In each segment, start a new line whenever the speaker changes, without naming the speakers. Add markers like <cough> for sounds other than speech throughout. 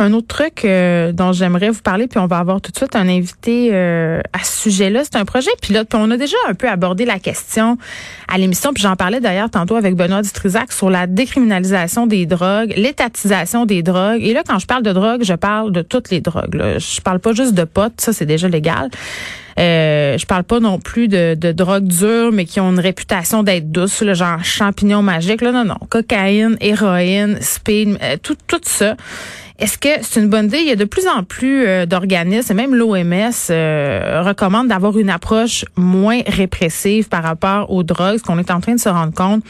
Un autre truc euh, dont j'aimerais vous parler, puis on va avoir tout de suite un invité euh, à ce sujet-là, c'est un projet pilote. Puis on a déjà un peu abordé la question à l'émission, puis j'en parlais d'ailleurs tantôt avec Benoît Dutrisac sur la décriminalisation des drogues, l'étatisation des drogues. Et là, quand je parle de drogue, je parle de toutes les drogues. Là. Je parle pas juste de potes, ça c'est déjà légal. Euh, je parle pas non plus de, de drogues dures, mais qui ont une réputation d'être douces, le genre champignons magiques. Là, non, non. Cocaïne, héroïne, speed, euh, tout, tout ça. Est-ce que c'est une bonne idée? Il y a de plus en plus euh, d'organismes, et même l'OMS euh, recommande d'avoir une approche moins répressive par rapport aux drogues. Ce qu'on est en train de se rendre compte,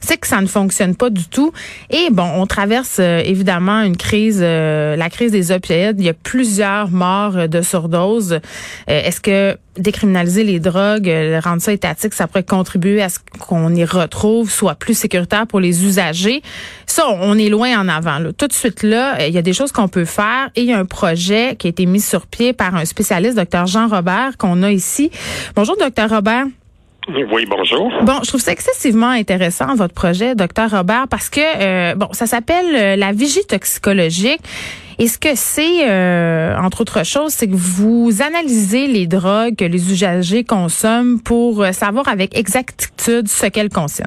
c'est que ça ne fonctionne pas du tout. Et bon, on traverse euh, évidemment une crise, la crise des opioïdes. Il y a plusieurs morts de surdose. Est-ce que décriminaliser les drogues, rendre ça étatique, ça pourrait contribuer à ce qu'on y retrouve, soit plus sécuritaire pour les usagers. Ça, on est loin en avant. Là. Tout de suite là, il y a des choses qu'on peut faire et il y a un projet qui a été mis sur pied par un spécialiste, docteur Jean Robert, qu'on a ici. Bonjour, docteur Robert.
Oui, bonjour.
Bon, je trouve ça excessivement intéressant, votre projet, docteur Robert, parce que, euh, bon, ça s'appelle euh, la vigie toxicologique. Et ce que c'est, euh, entre autres choses, c'est que vous analysez les drogues que les usagers consomment pour savoir avec exactitude ce qu'elles consomment.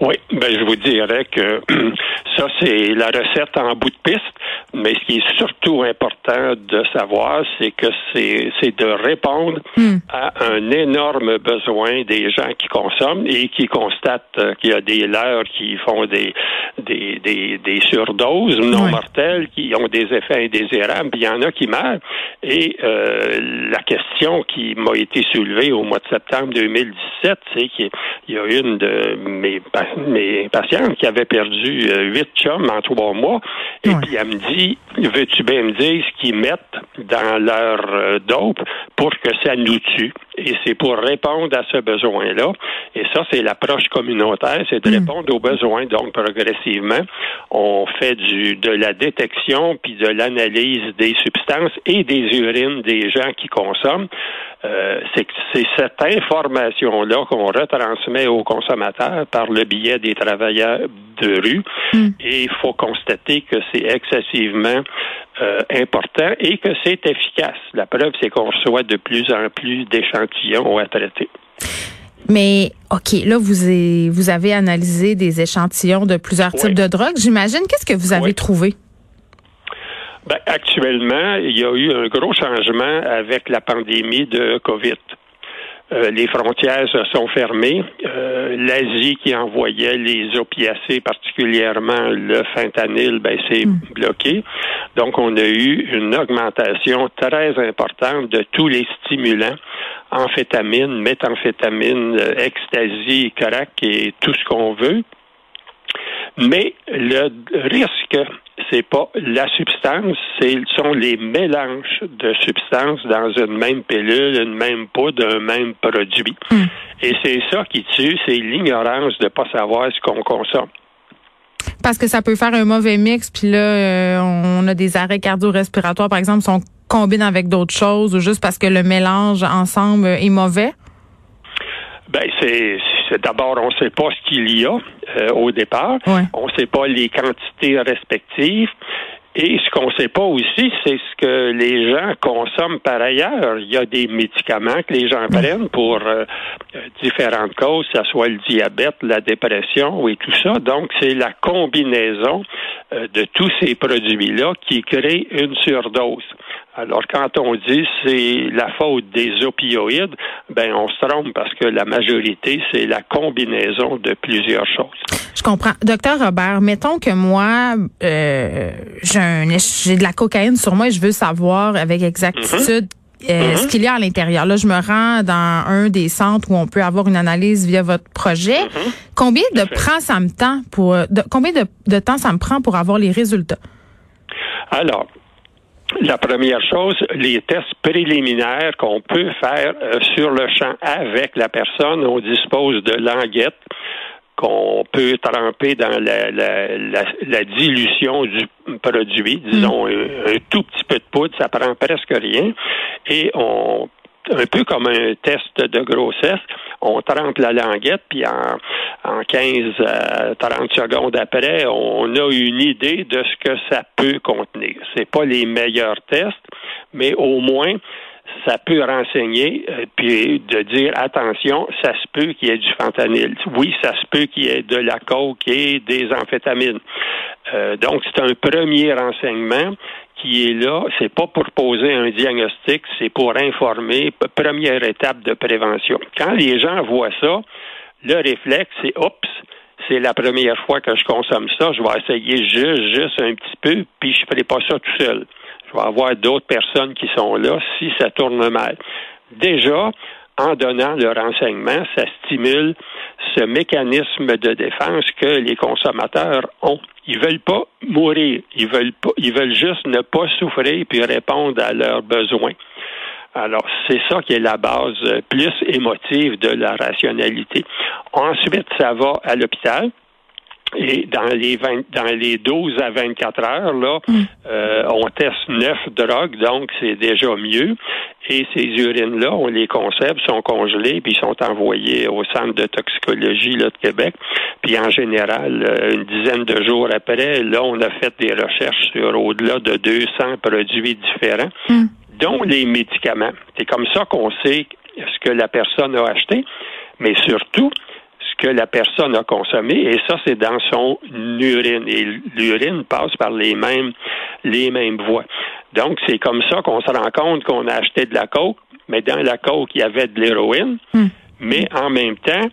Oui, ben je vous dirais que <clears throat> ça c'est la recette en bout de piste, mais ce qui est surtout important de savoir, c'est que c'est de répondre hmm. à un énorme besoin des gens qui consomment et qui constatent euh, qu'il y a des leurs qui font des des, des, des surdoses non mortelles qui ont des effets indésirables, puis il y en a qui meurent. Et euh, la question qui m'a été soulevée au mois de septembre 2017, c'est qu'il y a une de mes mes patientes qui avaient perdu euh, huit chums en trois mois. Et puis elle me dit, veux-tu bien me dire ce qu'ils mettent dans leur euh, dope pour que ça nous tue? Et c'est pour répondre à ce besoin-là. Et ça, c'est l'approche communautaire, c'est de hmm. répondre aux besoins. Donc, progressivement, on fait du, de la détection puis de l'analyse des substances et des urines des gens qui consomment. Euh, c'est cette information-là qu'on retransmet aux consommateurs par le biais des travailleurs de rue. Hmm. Et il faut constater que c'est excessivement euh, important et que c'est efficace. La preuve, c'est qu'on reçoit de plus en plus d'échantillons à traiter.
Mais OK, là, vous vous avez analysé des échantillons de plusieurs types de drogues. J'imagine, qu'est-ce que vous avez trouvé?
Ben, actuellement, il y a eu un gros changement avec la pandémie de COVID. Euh, les frontières se sont fermées. Euh, L'Asie qui envoyait les opiacés, particulièrement le fentanyl, ben, s'est hmm. bloqué. Donc, on a eu une augmentation très importante de tous les stimulants, amphétamine, méthamphétamine, euh, ecstasy, crack et tout ce qu'on veut. Mais le risque, c'est pas la substance, c'est sont les mélanges de substances dans une même pilule, une même poudre, un même produit. Hmm. Et c'est ça qui tue, c'est l'ignorance de pas savoir ce qu'on consomme.
Parce que ça peut faire un mauvais mix, puis là, euh, on a des arrêts cardio-respiratoires, par exemple, si on combine avec d'autres choses, ou juste parce que le mélange ensemble est mauvais?
Ben, c'est d'abord, on ne sait pas ce qu'il y a euh, au départ. On ne sait pas les quantités respectives. Et ce qu'on ne sait pas aussi, c'est ce que les gens consomment par ailleurs. Il y a des médicaments que les gens prennent pour euh, euh, différentes causes, que ce soit le diabète, la dépression et tout ça. Donc, c'est la combinaison de tous ces produits-là qui crée une surdose. Alors, quand on dit c'est la faute des opioïdes, ben on se trompe parce que la majorité, c'est la combinaison de plusieurs choses.
Je comprends. Docteur Robert, mettons que moi, euh, j'ai de la cocaïne sur moi et je veux savoir avec exactitude mm-hmm. Euh, ce mm-hmm. qu'il y a à l'intérieur. Là, je me rends dans un des centres où on peut avoir une analyse via votre projet. Mm-hmm. Combien de temps ça me pour combien de, temps ça me prend pour avoir les résultats?
Alors, la première chose, les tests préliminaires qu'on peut faire euh, sur le champ avec la personne, on dispose de languettes qu'on peut tremper dans la, la, dilution du produit, disons mm. un, tout petit peu de poudre, ça prend presque rien, et on un peu comme un test de grossesse. On trempe la languette, puis en, en 15 à 30 secondes après, on a une idée de ce que ça peut contenir. C'est pas les meilleurs tests, mais au moins ça peut renseigner, euh, puis de dire attention, ça se peut qu'il y ait du fentanyl. Oui, ça se peut qu'il y ait de la coke et des amphétamines. Euh, donc, c'est un premier renseignement qui est là, c'est pas pour poser un diagnostic, c'est pour informer, première étape de prévention. Quand les gens voient ça, le réflexe, c'est oups, c'est la première fois que je consomme ça, je vais essayer juste, juste un petit peu, puis je ferai pas ça tout seul. Je vais avoir d'autres personnes qui sont là si ça tourne mal. Déjà, en donnant le renseignement, ça stimule ce mécanisme de défense que les consommateurs ont. Ils veulent pas mourir, ils veulent pas, ils veulent juste ne pas souffrir puis répondre à leurs besoins. Alors, c'est ça qui est la base plus émotive de la rationalité. Ensuite, ça va à l'hôpital. Et dans les 20, dans les 12 à 24 heures, là, mm. euh, on teste neuf drogues, donc c'est déjà mieux. Et ces urines-là, on les conserve, sont congelées, puis sont envoyées au centre de toxicologie là, de Québec. Puis en général, euh, une dizaine de jours après, là, on a fait des recherches sur au-delà de 200 produits différents, mm. dont les médicaments. C'est comme ça qu'on sait ce que la personne a acheté, mais surtout, que la personne a consommé et ça c'est dans son urine et l'urine passe par les mêmes les mêmes voies. Donc c'est comme ça qu'on se rend compte qu'on a acheté de la coke, mais dans la coke il y avait de l'héroïne, hmm. mais en même temps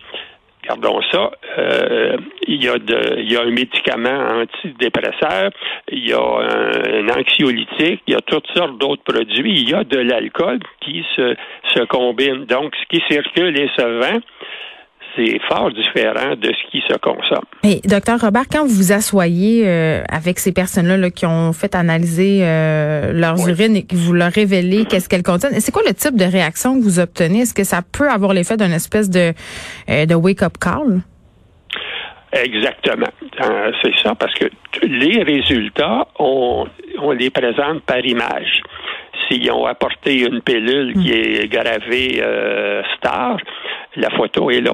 Regardons ça. Euh, il, y a de, il y a un médicament antidépresseur, il y a un, anxiolytique, il y a toutes sortes d'autres produits. Il y a de l'alcool qui se, se combine. Donc, ce qui circule et se vend, c'est fort différent de ce qui se consomme.
Mais docteur Robert, quand vous vous asseyez euh, avec ces personnes-là qui ont fait analyser euh, leurs urines et que vous leur révélez qu'est-ce qu'elles contiennent, c'est quoi le type de réaction que vous obtenez? Est-ce que ça peut avoir l'effet d'une espèce de, euh, de wake-up call?
Exactement. c'est ça, parce que les résultats, on, on les présente par image s'ils ont apporté une pilule qui hmm. est gravée star, la photo est là.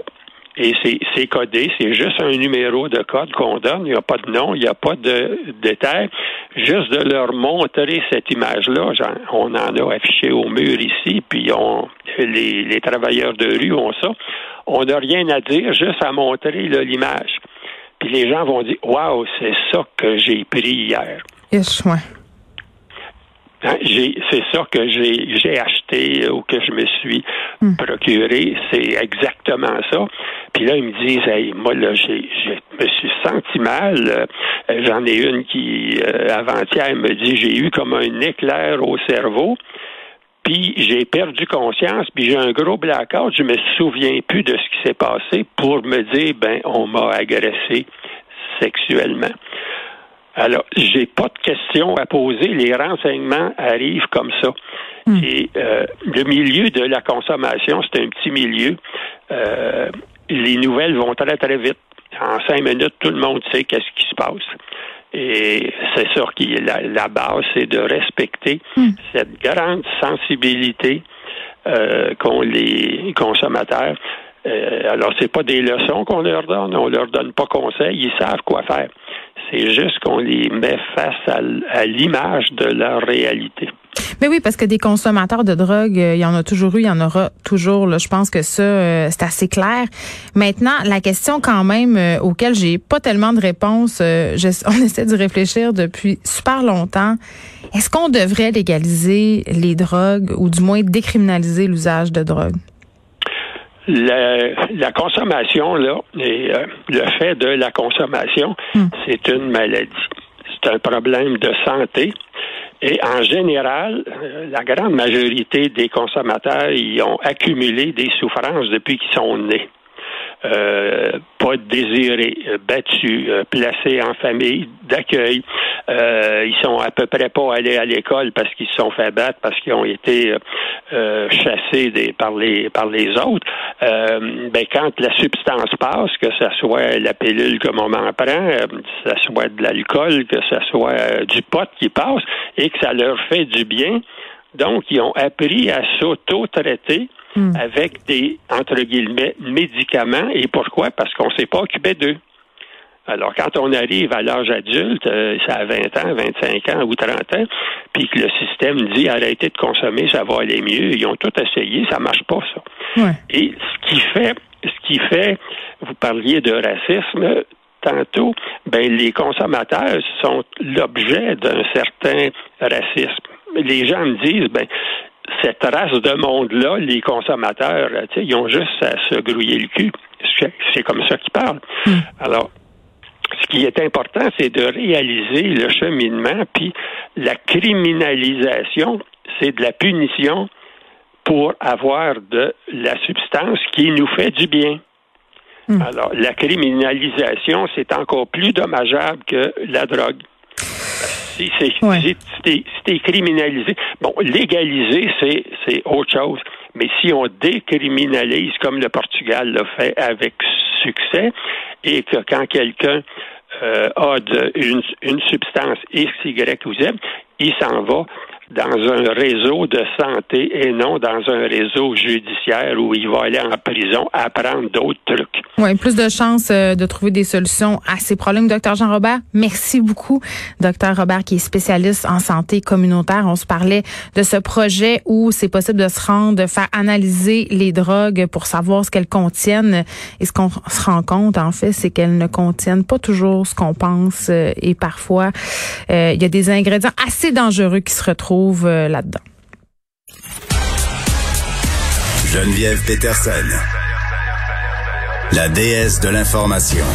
Et c'est codé, c'est juste un numéro de code qu'on donne. Il n'y a pas de nom, il n'y a pas de détail. Juste de leur montrer cette image-là. On en a affiché au mur ici, puis on, les, travailleurs de rue ont ça. On n'a rien à dire, juste à montrer l'image. Puis les gens vont dire Waouh, c'est ça que j'ai pris hier.
Yes,
Hein, c'est ça que j'ai acheté ou que je me suis hmm. procuré. C'est exactement ça. Puis là, ils me disent, hey, moi, là, j'ai, je me suis senti mal. Euh, j'en ai une qui, euh, avant-hier, me dit, j'ai eu comme un éclair au cerveau. Puis j'ai perdu conscience, puis j'ai un gros blackout. Je me souviens plus de ce qui s'est passé pour me dire, ben, on m'a agressé sexuellement. Alors, j'ai pas de questions à poser. Les renseignements arrivent comme ça. Hmm. Et euh, le milieu de la consommation, c'est un petit milieu. Euh, les nouvelles vont très, très vite. En cinq minutes, tout le monde sait qu'est-ce qui se passe. Et c'est sûr que la, la base, c'est de respecter hmm. cette grande sensibilité euh, qu'ont les consommateurs. Euh, alors, c'est pas des leçons qu'on leur donne, on leur donne pas conseil, ils savent quoi faire. C'est juste qu'on les met face à, l'image de leur réalité.
Mais oui, parce que des consommateurs de drogue, euh, il y en a toujours eu, il y en aura toujours. Là. Je pense que ça, euh, c'est assez clair. Maintenant, la question quand même euh, auquel j'ai pas tellement de réponse, <laughs> on essaie de réfléchir depuis super longtemps. Est-ce qu'on devrait légaliser les drogues ou du moins décriminaliser l'usage de drogue?
La, consommation, là, et euh, le fait de la consommation, hmm. c'est une maladie. C'est un problème de santé. Et en général, euh, la grande majorité des consommateurs y ont accumulé des souffrances depuis qu'ils sont nés. Euh, pas désirés, euh, battus, euh, placés en famille d'accueil. ils sont à peu près pas allés à l'école parce qu'ils se sont fait battre, parce qu'ils ont été chassés des, par les par les autres. ben quand la substance passe, que ce soit la pilule que maman prend, que ce soit de l'alcool, que ce soit du pot qui passe, et que ça leur fait du bien, Donc, ils ont appris à s'auto-traiter hmm. avec des, entre guillemets, médicaments. Et pourquoi? Parce qu'on ne s'est pas occupé d'eux. Alors, quand on arrive à l'âge adulte, euh, c'est à 20 ans, 25 ans ou 30 ans, puis que le système dit arrêtez de consommer, ça va aller mieux, ils ont tout essayé, ça marche pas, ça. Et ce qui fait, ce qui fait, vous parliez de racisme tantôt, ben, les consommateurs sont l'objet d'un certain racisme. Les gens me disent, ben, cette race de monde-là, les consommateurs, ils ont juste à se grouiller le cul. C'est comme ça qu'ils parlent. Hmm. Alors, ce qui est important, c'est de réaliser le cheminement, puis la criminalisation, c'est de la punition pour avoir de la substance qui nous fait du bien. Hmm. Alors, la criminalisation, c'est encore plus dommageable que la drogue. Si c'est criminalisé, bon, légaliser, c'est autre chose. Mais si on décriminalise, comme le Portugal l'a fait avec succès, et que quand quelqu'un euh, a de, une, une substance X, Y ou Z, il s'en va dans un réseau de santé et non dans un réseau judiciaire où il va aller en prison apprendre d'autres trucs.
Oui, plus de chances euh, de trouver des solutions à ces problèmes. Docteur Jean-Robert, merci beaucoup. Docteur Robert, qui est spécialiste en santé communautaire. On se parlait de ce projet où c'est possible de se rendre, de faire analyser les drogues pour savoir ce qu'elles contiennent. Et ce qu'on se rend compte, en fait, c'est qu'elles ne contiennent pas toujours ce qu'on pense euh, et parfois, euh, il y a des ingrédients assez dangereux qui se retrouvent euh, là-dedans.
Geneviève Peterson, la déesse de l'information.